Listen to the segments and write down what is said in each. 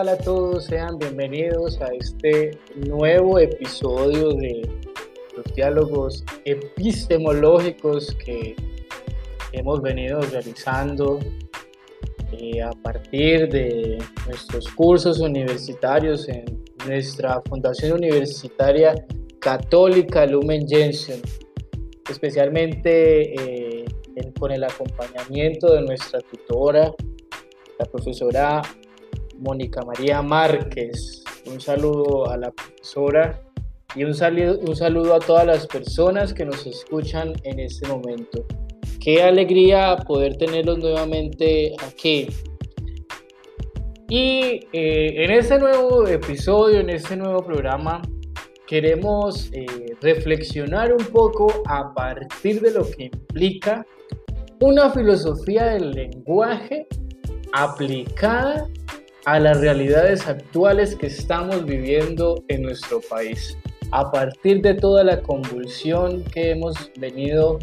Hola, ¿qué tal a todos? Sean bienvenidos a este nuevo episodio de los diálogos epistemológicos que hemos venido realizando eh, a partir de nuestros cursos universitarios en nuestra Fundación Universitaria Católica Lumen Gentium, especialmente eh, con el acompañamiento de nuestra tutora, la profesora Mónica María Márquez. Un saludo a la profesora y un saludo, un saludo a todas las personas que nos escuchan en este momento. Qué alegría poder tenerlos nuevamente aquí. Y eh, en este nuevo episodio, en este nuevo programa, queremos eh, reflexionar un poco a partir de lo que implica una filosofía del lenguaje aplicada a las realidades actuales que estamos viviendo en nuestro país. A partir de toda la convulsión que hemos venido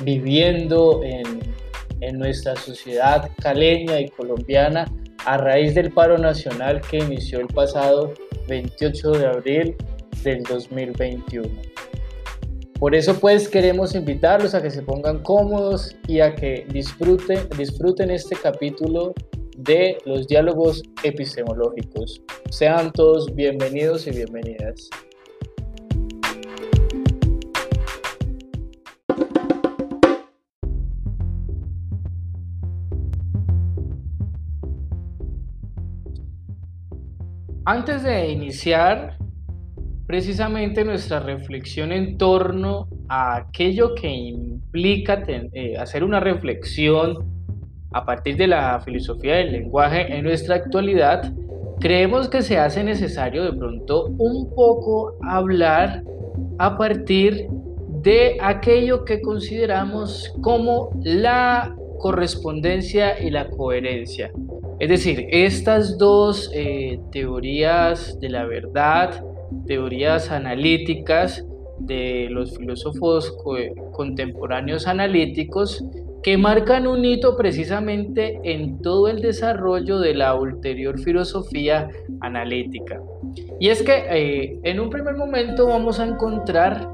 viviendo en, en nuestra sociedad caleña y colombiana a raíz del paro nacional que inició el pasado 28 de abril del 2021. Por eso pues queremos invitarlos a que se pongan cómodos y a que disfruten, disfruten este capítulo de los diálogos epistemológicos. Sean todos bienvenidos y bienvenidas. Antes de iniciar precisamente nuestra reflexión en torno a aquello que implica eh, hacer una reflexión a partir de la filosofía del lenguaje en nuestra actualidad, creemos que se hace necesario de pronto un poco hablar a partir de aquello que consideramos como la correspondencia y la coherencia. Es decir, estas dos eh, teorías de la verdad, teorías analíticas de los filósofos contemporáneos analíticos, que marcan un hito precisamente en todo el desarrollo de la ulterior filosofía analítica. Y es que eh, en un primer momento vamos a encontrar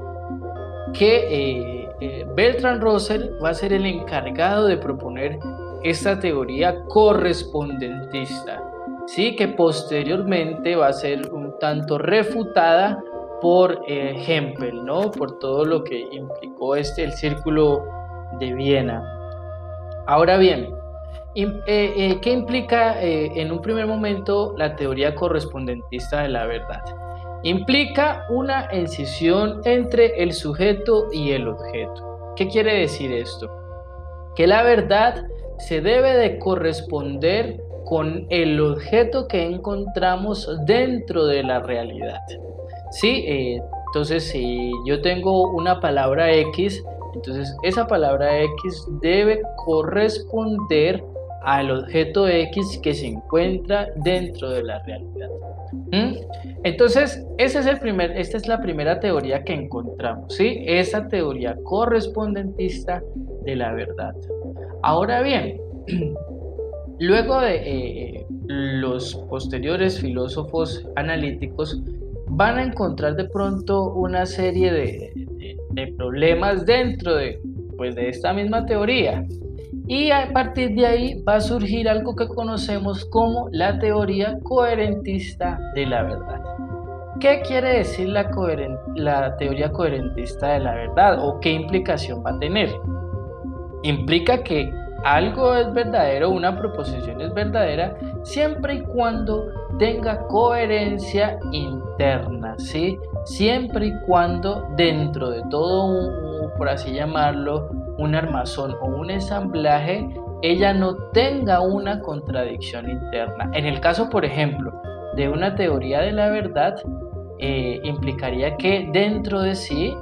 que eh, eh, Bertrand Russell va a ser el encargado de proponer esta teoría correspondentista, ¿sí? que posteriormente va a ser un tanto refutada por Hempel, ¿no? por todo lo que implicó este, el círculo de Viena. Ahora bien, eh, eh, ¿qué implica eh, en un primer momento la teoría correspondentista de la verdad? Implica una incisión entre el sujeto y el objeto. ¿Qué quiere decir esto? Que la verdad se debe de corresponder con el objeto que encontramos dentro de la realidad. ¿Sí? entonces, si yo tengo una palabra X, entonces esa palabra X debe corresponder al objeto X que se encuentra dentro de la realidad. ¿Mm? Entonces, ese es el primer, esta es la primera teoría que encontramos, ¿sí? Esa teoría correspondentista de la verdad. Ahora bien, luego de eh, los posteriores filósofos analíticos van a encontrar de pronto una serie de, de problemas dentro de, pues, de esta misma teoría. Y a partir de ahí va a surgir algo que conocemos como la teoría coherentista de la verdad. ¿Qué quiere decir la, la teoría coherentista de la verdad o qué implicación va a tener? Implica que algo es verdadero, una proposición es verdadera, siempre y cuando tenga coherencia interna, ¿sí? Siempre y cuando dentro de todo un, por así llamarlo, un armazón o un ensamblaje, ella no tenga una contradicción interna. En el caso, por ejemplo, de una teoría de la verdad, eh, implicaría que dentro de sí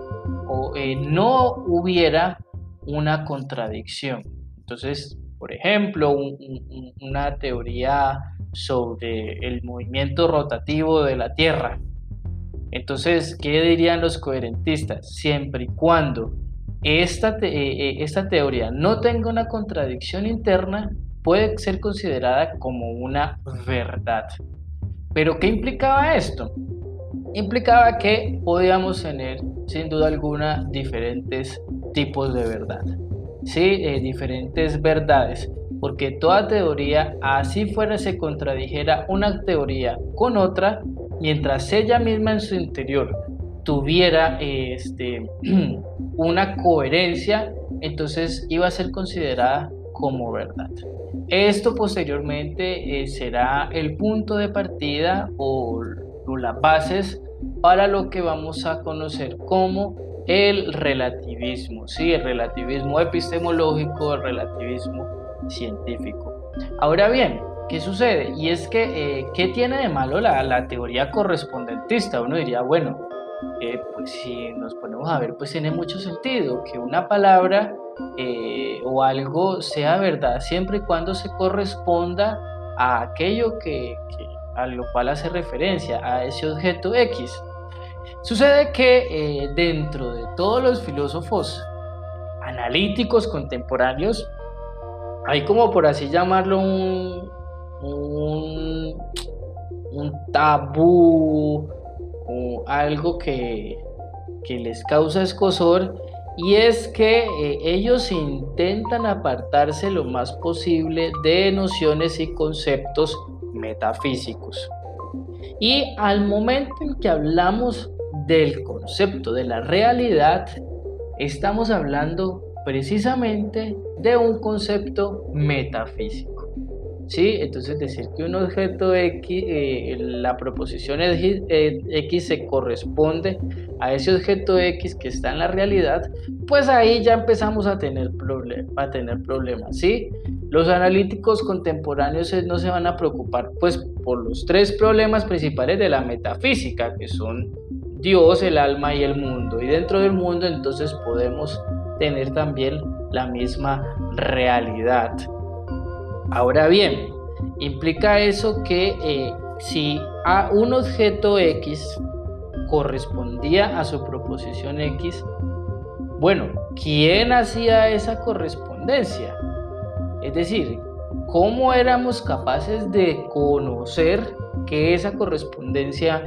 eh, no hubiera una contradicción. Entonces, por ejemplo, una teoría sobre el movimiento rotativo de la Tierra, entonces, ¿qué dirían los coherentistas? Siempre y cuando esta, eh, eh, esta teoría no tenga una contradicción interna, puede ser considerada como una verdad. Pero ¿qué implicaba esto? Implicaba que podíamos tener sin duda alguna diferentes tipos de verdad, ¿sí? Eh, diferentes verdades, porque toda teoría, así fuera, se contradijera una teoría con otra, mientras ella misma en su interior tuviera este, una coherencia, entonces iba a ser considerada como verdad. Esto posteriormente eh, será el punto de partida o, las bases para lo que vamos a conocer como el relativismo, ¿sí? el relativismo epistemológico, el relativismo científico. Ahora bien, ¿qué sucede? Y es que, eh, ¿qué tiene de malo la, la teoría correspondentista? Uno diría, bueno, eh, pues si nos ponemos a ver, pues tiene mucho sentido que una palabra eh, o algo sea verdad siempre y cuando se corresponda a aquello que, a lo cual hace referencia, a ese objeto X. Sucede que dentro de todos los filósofos analíticos contemporáneos, hay como por así llamarlo un, un, tabú o algo que, que les causa escosor y es que eh, ellos intentan apartarse lo más posible de nociones y conceptos metafísicos. Y al momento en que hablamos del concepto de la realidad, estamos hablando precisamente de un concepto metafísico. ¿Sí? Entonces decir que un objeto X, eh, la proposición eh, X, se corresponde a ese objeto X que está en la realidad, pues ahí ya empezamos a tener, a tener problemas, ¿sí? Los analíticos contemporáneos no se van a preocupar pues por los tres problemas principales de la metafísica, que son Dios, el alma y el mundo. Y dentro del mundo entonces podemos tener también la misma realidad. Ahora bien, implica eso que eh, si a un objeto X correspondía a su proposición X, bueno, ¿quién hacía esa correspondencia? Es decir, ¿cómo éramos capaces de conocer que esa correspondencia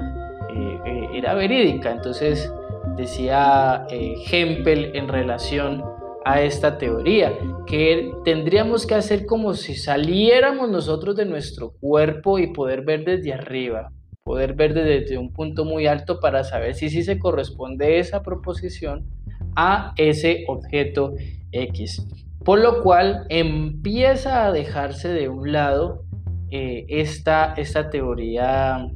eh, eh, era verídica? Entonces decía Hempel en relación a esta teoría, que tendríamos que hacer como si saliéramos nosotros de nuestro cuerpo y poder ver desde arriba, poder ver desde un punto muy alto para saber si sí se corresponde esa proposición a ese objeto X. Por lo cual empieza a dejarse de un lado eh, esta, esta teoría,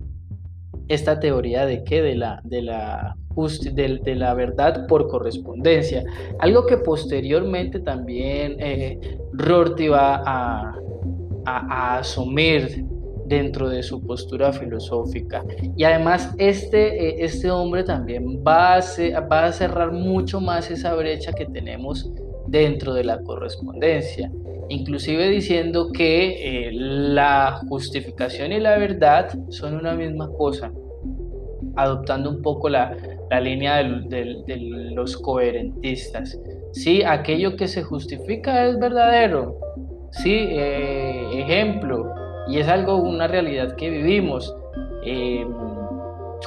esta teoría de qué, de la, de la de, la verdad por correspondencia. Algo que posteriormente también eh, Rorty va a, asumir dentro de su postura filosófica. Y además este, eh, este hombre también va a, va a cerrar mucho más esa brecha que tenemos dentro de la correspondencia, inclusive diciendo que eh, la justificación y la verdad son una misma cosa, adoptando un poco la, la línea de, los coherentistas. Sí, aquello que se justifica es verdadero. Sí, eh, ejemplo, y es algo, una realidad que vivimos. Em,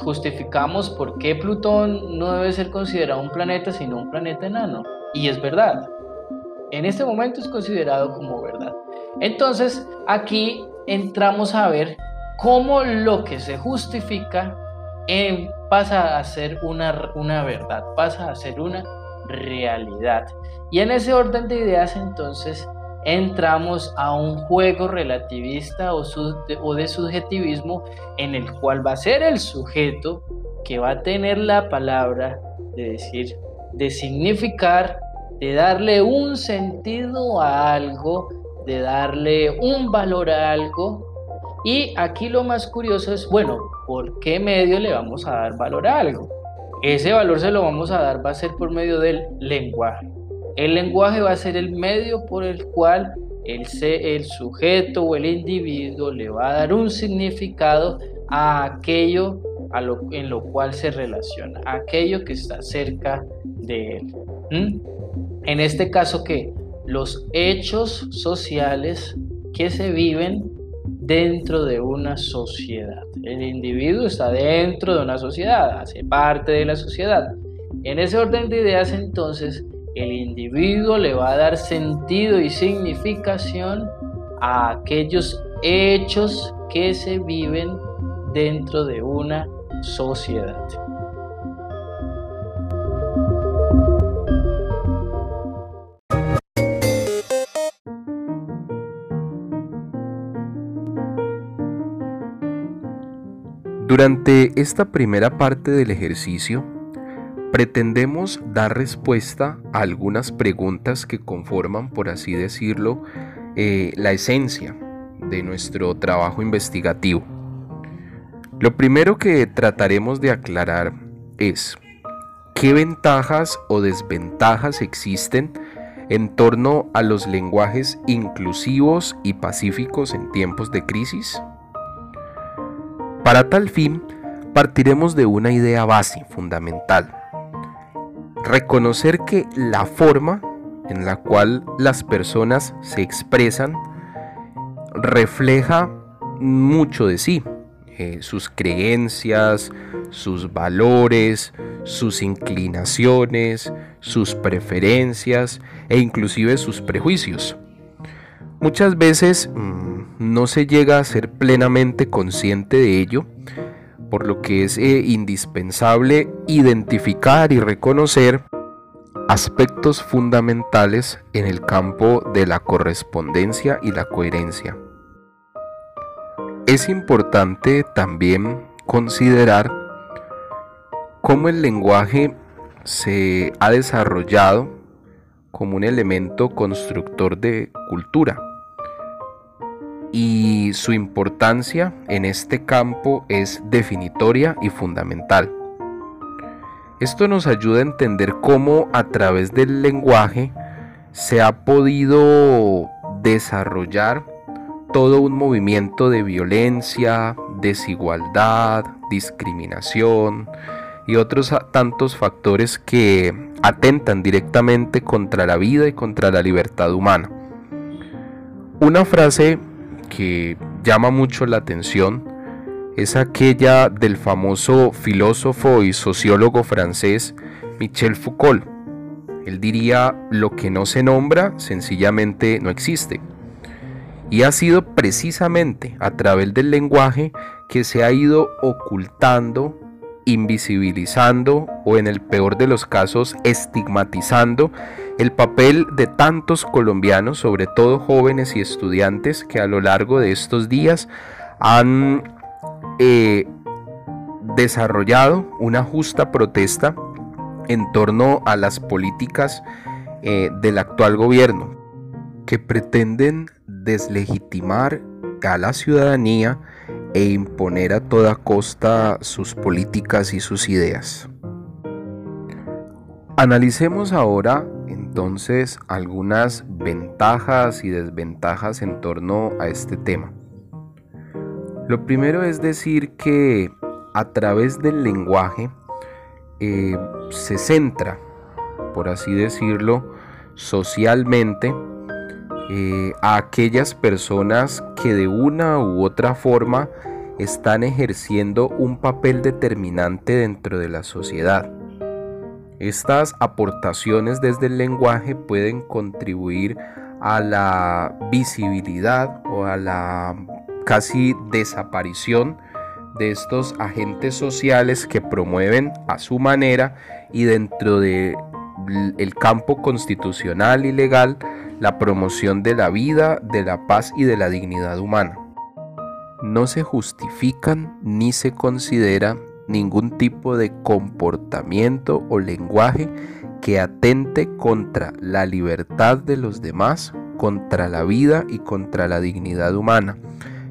justificamos por qué Plutón no debe ser considerado un planeta sino un planeta enano. Y es verdad. En este momento es considerado como verdad. Entonces, aquí entramos a ver cómo lo que se justifica pasa a ser una, una verdad, pasa a ser una realidad. Y en ese orden de ideas entonces entramos a un juego relativista o, o, de subjetivismo en el cual va a ser el sujeto que va a tener la palabra de decir, de significar, de darle un sentido a algo, de darle un valor a algo. Y aquí lo más curioso es, bueno, por qué medio le vamos a dar valor a algo. Ese valor se lo vamos a dar, va a ser por medio del lenguaje. El lenguaje va a ser el medio por el cual el, sujeto o el individuo le va a dar un significado a aquello a lo, en lo cual se relaciona, a aquello que está cerca de él. En este caso que los hechos sociales que se viven dentro de una sociedad. El individuo está dentro de una sociedad, hace parte de la sociedad. En ese orden de ideas entonces, el individuo le va a dar sentido y significación a aquellos hechos que se viven dentro de una sociedad. Durante esta primera parte del ejercicio, pretendemos dar respuesta a algunas preguntas que conforman, por así decirlo, eh, la esencia de nuestro trabajo investigativo. Lo primero que trataremos de aclarar es qué ventajas o desventajas existen en torno a los lenguajes inclusivos y pacíficos en tiempos de crisis. Para tal fin, partiremos de una idea base fundamental. Reconocer que la forma en la cual las personas se expresan refleja mucho de sí, eh, sus creencias, sus valores, sus inclinaciones, sus preferencias e inclusive sus prejuicios. Muchas veces mm, no se llega a ser plenamente consciente de ello, por lo que es eh, indispensable identificar y reconocer aspectos fundamentales en el campo de la correspondencia y la coherencia. Es importante también considerar cómo el lenguaje se ha desarrollado como un elemento constructor de cultura y su importancia en este campo es definitoria y fundamental. Esto nos ayuda a entender cómo a través del lenguaje se ha podido desarrollar todo un movimiento de violencia, desigualdad, discriminación y otros tantos factores que atentan directamente contra la vida y contra la libertad humana. Una frase que llama mucho la atención es aquella del famoso filósofo y sociólogo francés Michel Foucault. Él diría, lo que no se nombra sencillamente no existe. Y ha sido precisamente a través del lenguaje que se ha ido ocultando, invisibilizando o en el peor de los casos estigmatizando el papel de tantos colombianos, sobre todo jóvenes y estudiantes, que a lo largo de estos días han eh, desarrollado una justa protesta en torno a las políticas eh, del actual gobierno, que pretenden deslegitimar a la ciudadanía e imponer a toda costa sus políticas y sus ideas. Analicemos ahora entonces algunas ventajas y desventajas en torno a este tema. Lo primero es decir que a través del lenguaje eh, se centra, por así decirlo, socialmente eh, a aquellas personas que de una u otra forma están ejerciendo un papel determinante dentro de la sociedad. Estas aportaciones desde el lenguaje pueden contribuir a la visibilidad o a la casi desaparición de estos agentes sociales que promueven a su manera y dentro del campo constitucional y legal la promoción de la vida, de la paz y de la dignidad humana. No se justifican ni se considera ningún tipo de comportamiento o lenguaje que atente contra la libertad de los demás, contra la vida y contra la dignidad humana,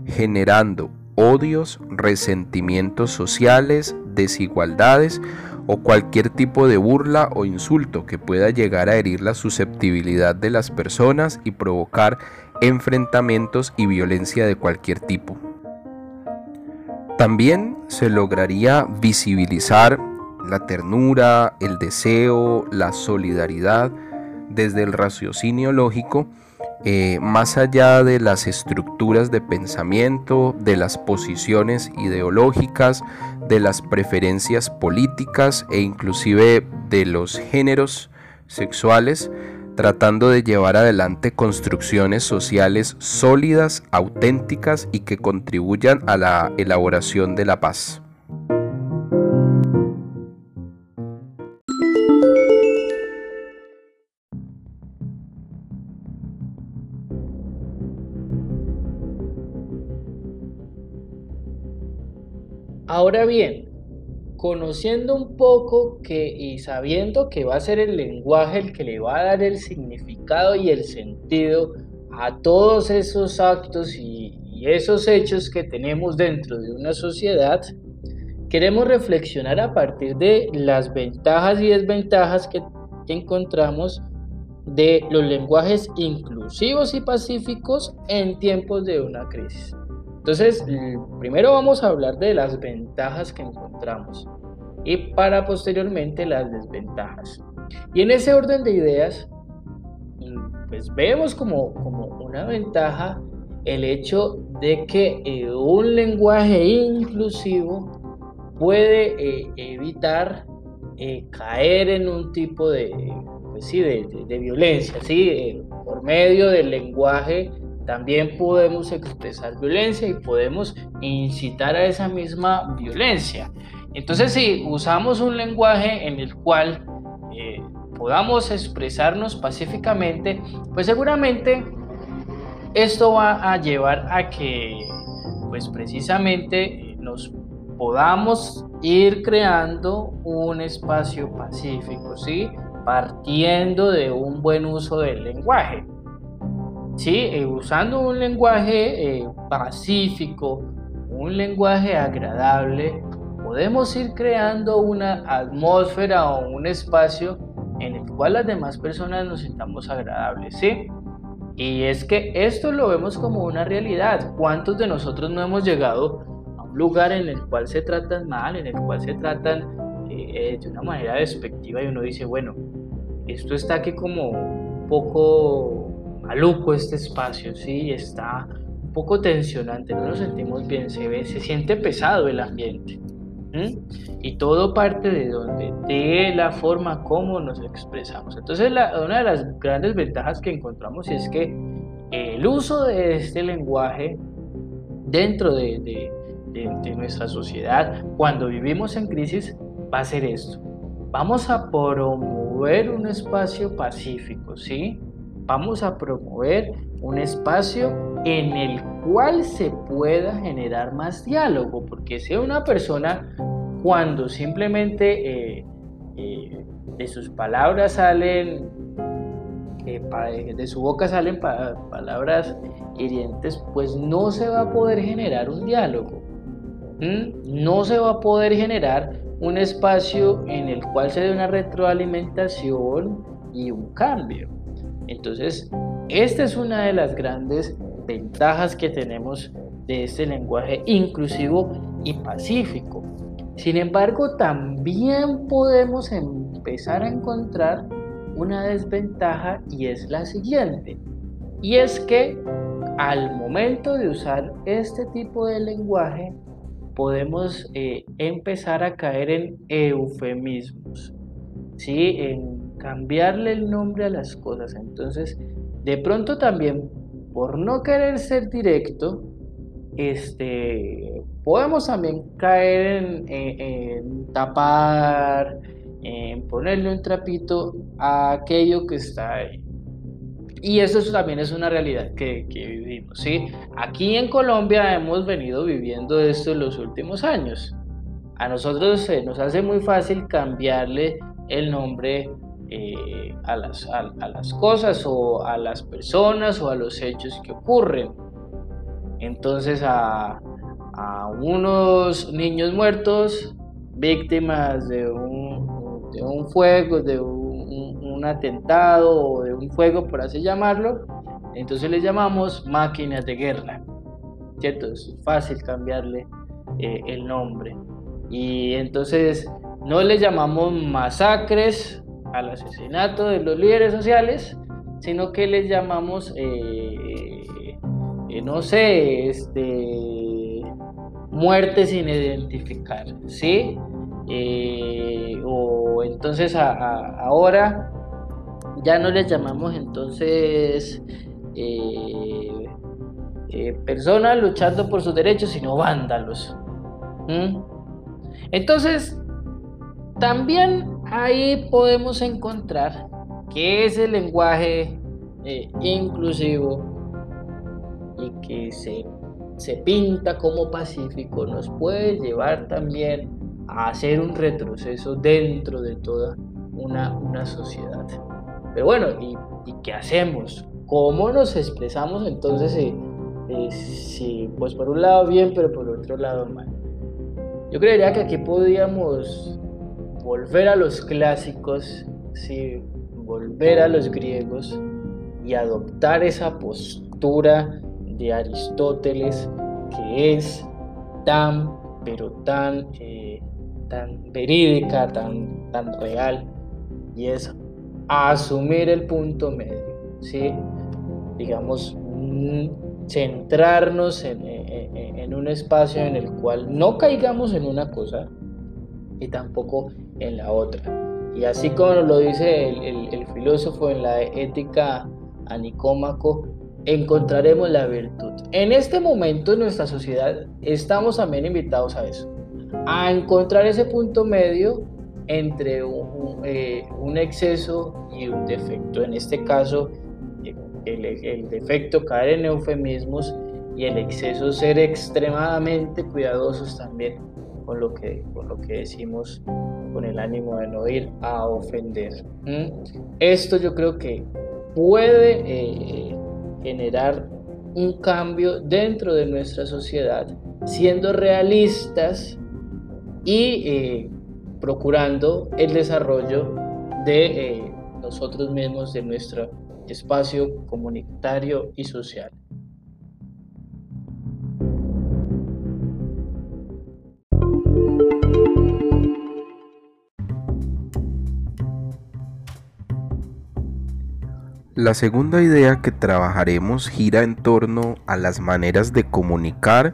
generando odios, resentimientos sociales, desigualdades o cualquier tipo de burla o insulto que pueda llegar a herir la susceptibilidad de las personas y provocar enfrentamientos y violencia de cualquier tipo. También se lograría visibilizar la ternura, el deseo, la solidaridad desde el raciocinio lógico eh, más allá de las estructuras de pensamiento, de las posiciones ideológicas, de las preferencias políticas e inclusive de los géneros sexuales, tratando de llevar adelante construcciones sociales sólidas, auténticas y que contribuyan a la elaboración de la paz. Ahora bien, conociendo un poco que y sabiendo que va a ser el lenguaje el que le va a dar el significado y el sentido a todos esos actos y, esos hechos que tenemos dentro de una sociedad, queremos reflexionar a partir de las ventajas y desventajas que encontramos de los lenguajes inclusivos y pacíficos en tiempos de una crisis. Entonces, primero vamos a hablar de las ventajas que encontramos y para posteriormente las desventajas. Y en ese orden de ideas, pues vemos como, como una ventaja el hecho de que eh, un lenguaje inclusivo puede eh, evitar eh, caer en un tipo de, pues sí, de, de, violencia, ¿sí? por medio del lenguaje también podemos expresar violencia y podemos incitar a esa misma violencia. Entonces, si usamos un lenguaje en el cual eh, podamos expresarnos pacíficamente, pues seguramente esto va a llevar a que, pues precisamente, nos podamos ir creando un espacio pacífico, ¿sí? Partiendo de un buen uso del lenguaje. Sí, eh, usando un lenguaje eh, pacífico, un lenguaje agradable, podemos ir creando una atmósfera o un espacio en el cual las demás personas nos sintamos agradables, ¿sí? Y es que esto lo vemos como una realidad. ¿Cuántos de nosotros no hemos llegado a un lugar en el cual se tratan mal, en el cual se tratan eh, de una manera despectiva y uno dice, bueno, esto está aquí como poco maluco este espacio, sí, está un poco tensionante, no nos sentimos bien, se ve, se siente pesado el ambiente. Y todo parte de donde, de la forma como nos expresamos. Entonces, una de las grandes ventajas que encontramos es que el uso de este lenguaje dentro de, de nuestra sociedad, cuando vivimos en crisis, va a ser esto. Vamos a promover un espacio pacífico, ¿sí? Vamos a promover un espacio en el cual se pueda generar más diálogo, porque si una persona cuando simplemente eh, eh, de sus palabras salen, eh, de su boca salen palabras hirientes, pues no se va a poder generar un diálogo, no se va a poder generar un espacio en el cual se dé una retroalimentación y un cambio. Entonces, esta es una de las grandes ventajas que tenemos de este lenguaje inclusivo y pacífico. Sin embargo, también podemos empezar a encontrar una desventaja y es la siguiente. Y es que al momento de usar este tipo de lenguaje, podemos eh, empezar a caer en eufemismos, ¿sí? en cambiarle el nombre a las cosas. Entonces, de pronto también, por no querer ser directo, este, podemos también caer en, tapar, en ponerle un trapito a aquello que está ahí. Y eso también es una realidad que, vivimos, ¿sí? Aquí en Colombia hemos venido viviendo esto en los últimos años. A nosotros nos hace muy fácil cambiarle el nombre eh, a, las, a, las cosas o a las personas o a los hechos que ocurren. Entonces a, a unos niños muertos, víctimas de un, de un fuego, de un, atentado o de un fuego, por así llamarlo, entonces les llamamos máquinas de guerra. ¿Cierto? Es fácil cambiarle eh, el nombre. Y entonces no les llamamos masacres al asesinato de los líderes sociales, sino que les llamamos, eh, eh, no sé, este, muerte sin identificar, ¿sí? Eh, o entonces ahora ya no les llamamos entonces personas luchando por sus derechos, sino vándalos. Entonces, también ahí podemos encontrar que ese lenguaje eh, inclusivo y que se, se pinta como pacífico nos puede llevar también a hacer un retroceso dentro de toda una, una sociedad. Pero bueno, ¿y, qué hacemos? ¿Cómo nos expresamos entonces si, si, pues por un lado bien, pero por otro lado mal? Yo creería que aquí podríamos volver a los clásicos, sí, volver a los griegos y adoptar esa postura de Aristóteles que es tan, pero tan, eh, tan verídica, tan, tan real, y es asumir el punto medio, ¿sí? digamos, mm, centrarnos en, en un espacio en el cual no caigamos en una cosa y tampoco en la otra. Y así como lo dice el, filósofo en la ética a encontraremos la virtud. En este momento en nuestra sociedad estamos también invitados a eso, a encontrar ese punto medio entre un, eh, exceso y un defecto. En este caso, el, el, defecto caer en eufemismos y el exceso ser extremadamente cuidadosos también con lo que, con lo que decimos con el ánimo de no ir a ofender. Esto yo creo que puede eh, generar un cambio dentro de nuestra sociedad, siendo realistas y eh, procurando el desarrollo de eh, nosotros mismos, de nuestro espacio comunitario y social. La segunda idea que trabajaremos gira en torno a las maneras de comunicar,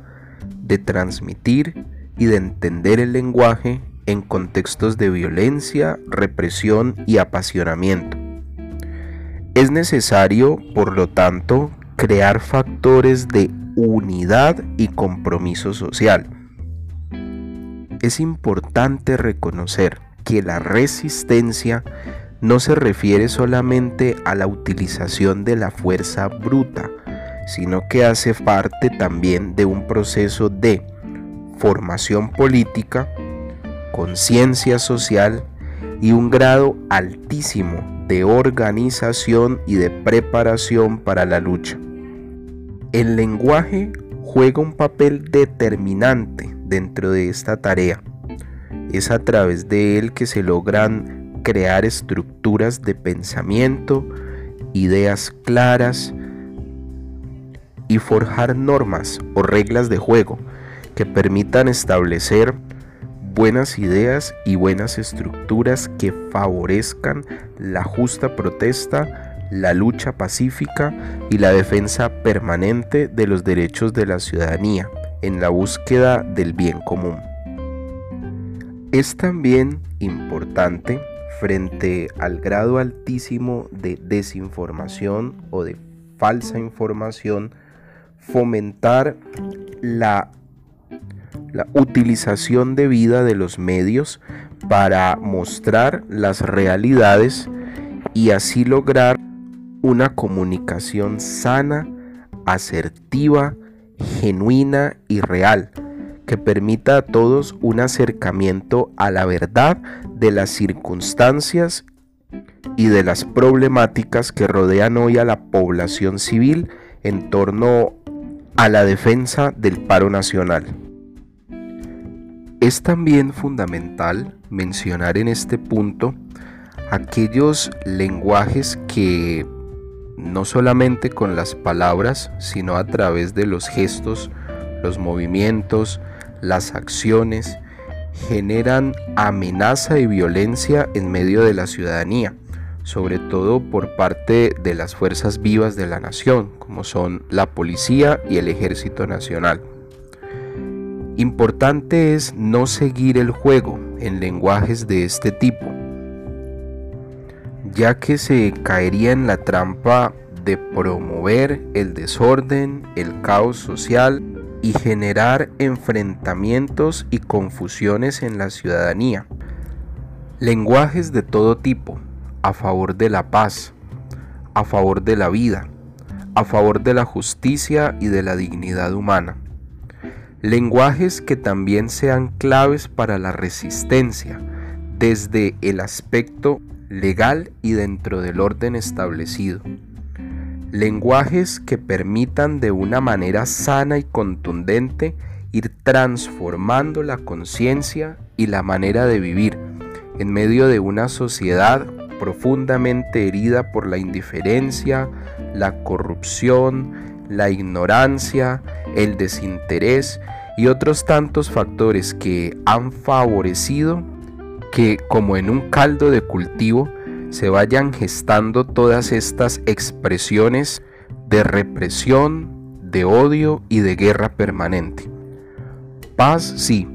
de transmitir y de entender el lenguaje en contextos de violencia, represión y apasionamiento. Es necesario, por lo tanto, crear factores de unidad y compromiso social. Es importante reconocer que la resistencia no se refiere solamente a la utilización de la fuerza bruta, sino que hace parte también de un proceso de formación política, conciencia social y un grado altísimo de organización y de preparación para la lucha. El lenguaje juega un papel determinante dentro de esta tarea. Es a través de él que se logran crear estructuras de pensamiento, ideas claras y forjar normas o reglas de juego que permitan establecer buenas ideas y buenas estructuras que favorezcan la justa protesta, la lucha pacífica y la defensa permanente de los derechos de la ciudadanía en la búsqueda del bien común. Es también importante frente al grado altísimo de desinformación o de falsa información, fomentar la, la utilización debida de los medios para mostrar las realidades y así lograr una comunicación sana, asertiva, genuina y real que permita a todos un acercamiento a la verdad de las circunstancias y de las problemáticas que rodean hoy a la población civil en torno a la defensa del paro nacional. Es también fundamental mencionar en este punto aquellos lenguajes que no solamente con las palabras, sino a través de los gestos, los movimientos, las acciones generan amenaza y violencia en medio de la ciudadanía, sobre todo por parte de las fuerzas vivas de la nación, como son la policía y el ejército nacional. Importante es no seguir el juego en lenguajes de este tipo, ya que se caería en la trampa de promover el desorden, el caos social y generar enfrentamientos y confusiones en la ciudadanía. Lenguajes de todo tipo, a favor de la paz, a favor de la vida, a favor de la justicia y de la dignidad humana. Lenguajes que también sean claves para la resistencia, desde el aspecto legal y dentro del orden establecido. Lenguajes que permitan de una manera sana y contundente ir transformando la conciencia y la manera de vivir en medio de una sociedad profundamente herida por la indiferencia, la corrupción, la ignorancia, el desinterés y otros tantos factores que han favorecido que como en un caldo de cultivo se vayan gestando todas estas expresiones de represión, de odio y de guerra permanente. Paz sí,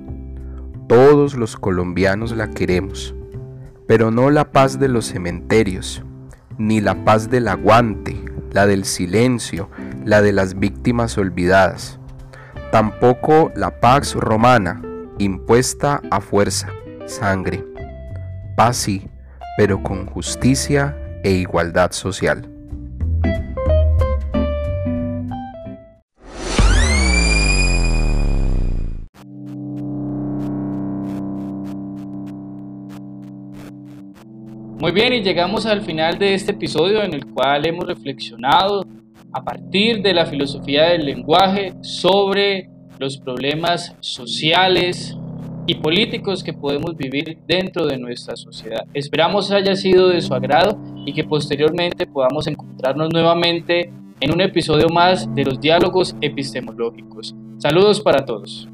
todos los colombianos la queremos, pero no la paz de los cementerios, ni la paz del aguante, la del silencio, la de las víctimas olvidadas. Tampoco la paz romana, impuesta a fuerza, sangre. Paz sí, pero con justicia e igualdad social. Muy bien, y llegamos al final de este episodio en el cual hemos reflexionado a partir de la filosofía del lenguaje sobre los problemas sociales y políticos que podemos vivir dentro de nuestra sociedad. Esperamos haya sido de su agrado y que posteriormente podamos encontrarnos nuevamente en un episodio más de los diálogos epistemológicos. Saludos para todos.